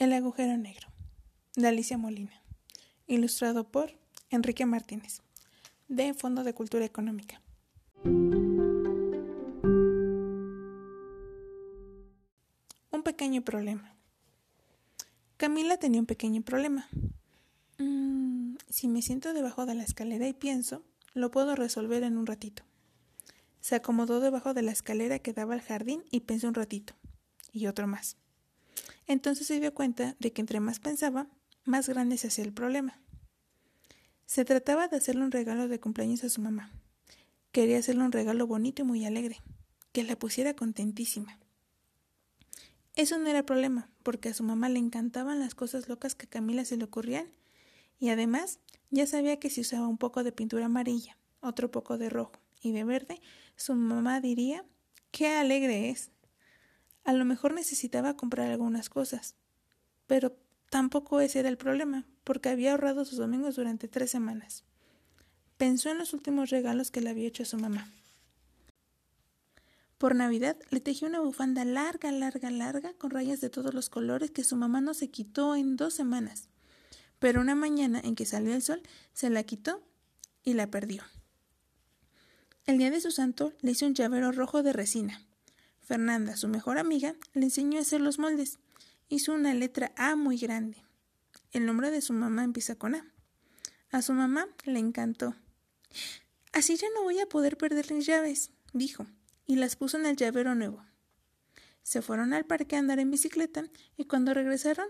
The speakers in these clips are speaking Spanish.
El agujero negro, de Alicia Molina, ilustrado por Enrique Martínez, de Fondo de Cultura Económica. Un pequeño problema. Camila tenía un pequeño problema. Mm, si me siento debajo de la escalera y pienso, lo puedo resolver en un ratito. Se acomodó debajo de la escalera que daba al jardín y pensó un ratito, y otro más. Entonces se dio cuenta de que entre más pensaba, más grande se hacía el problema. Se trataba de hacerle un regalo de cumpleaños a su mamá. Quería hacerle un regalo bonito y muy alegre, que la pusiera contentísima. Eso no era problema, porque a su mamá le encantaban las cosas locas que a Camila se le ocurrían, y además ya sabía que si usaba un poco de pintura amarilla, otro poco de rojo y de verde, su mamá diría qué alegre es. A lo mejor necesitaba comprar algunas cosas, pero tampoco ese era el problema, porque había ahorrado sus domingos durante tres semanas. Pensó en los últimos regalos que le había hecho a su mamá. Por Navidad le tejió una bufanda larga, larga, larga, con rayas de todos los colores que su mamá no se quitó en dos semanas. Pero una mañana en que salió el sol, se la quitó y la perdió. El día de su santo le hizo un llavero rojo de resina. Fernanda, su mejor amiga, le enseñó a hacer los moldes. Hizo una letra A muy grande. El nombre de su mamá empieza con A. A su mamá le encantó. Así ya no voy a poder perder las llaves, dijo, y las puso en el llavero nuevo. Se fueron al parque a andar en bicicleta y cuando regresaron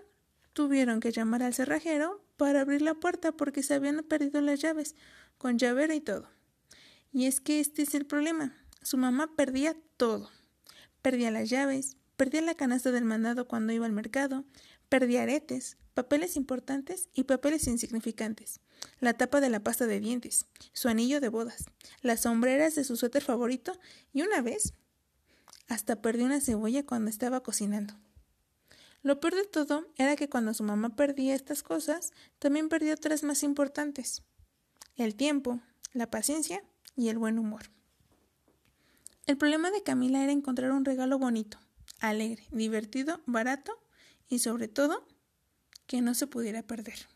tuvieron que llamar al cerrajero para abrir la puerta porque se habían perdido las llaves, con llavero y todo. Y es que este es el problema. Su mamá perdía todo. Perdía las llaves, perdía la canasta del mandado cuando iba al mercado, perdía aretes, papeles importantes y papeles insignificantes, la tapa de la pasta de dientes, su anillo de bodas, las sombreras de su suéter favorito y una vez hasta perdió una cebolla cuando estaba cocinando. Lo peor de todo era que cuando su mamá perdía estas cosas, también perdió otras más importantes. El tiempo, la paciencia y el buen humor. El problema de Camila era encontrar un regalo bonito, alegre, divertido, barato y sobre todo que no se pudiera perder.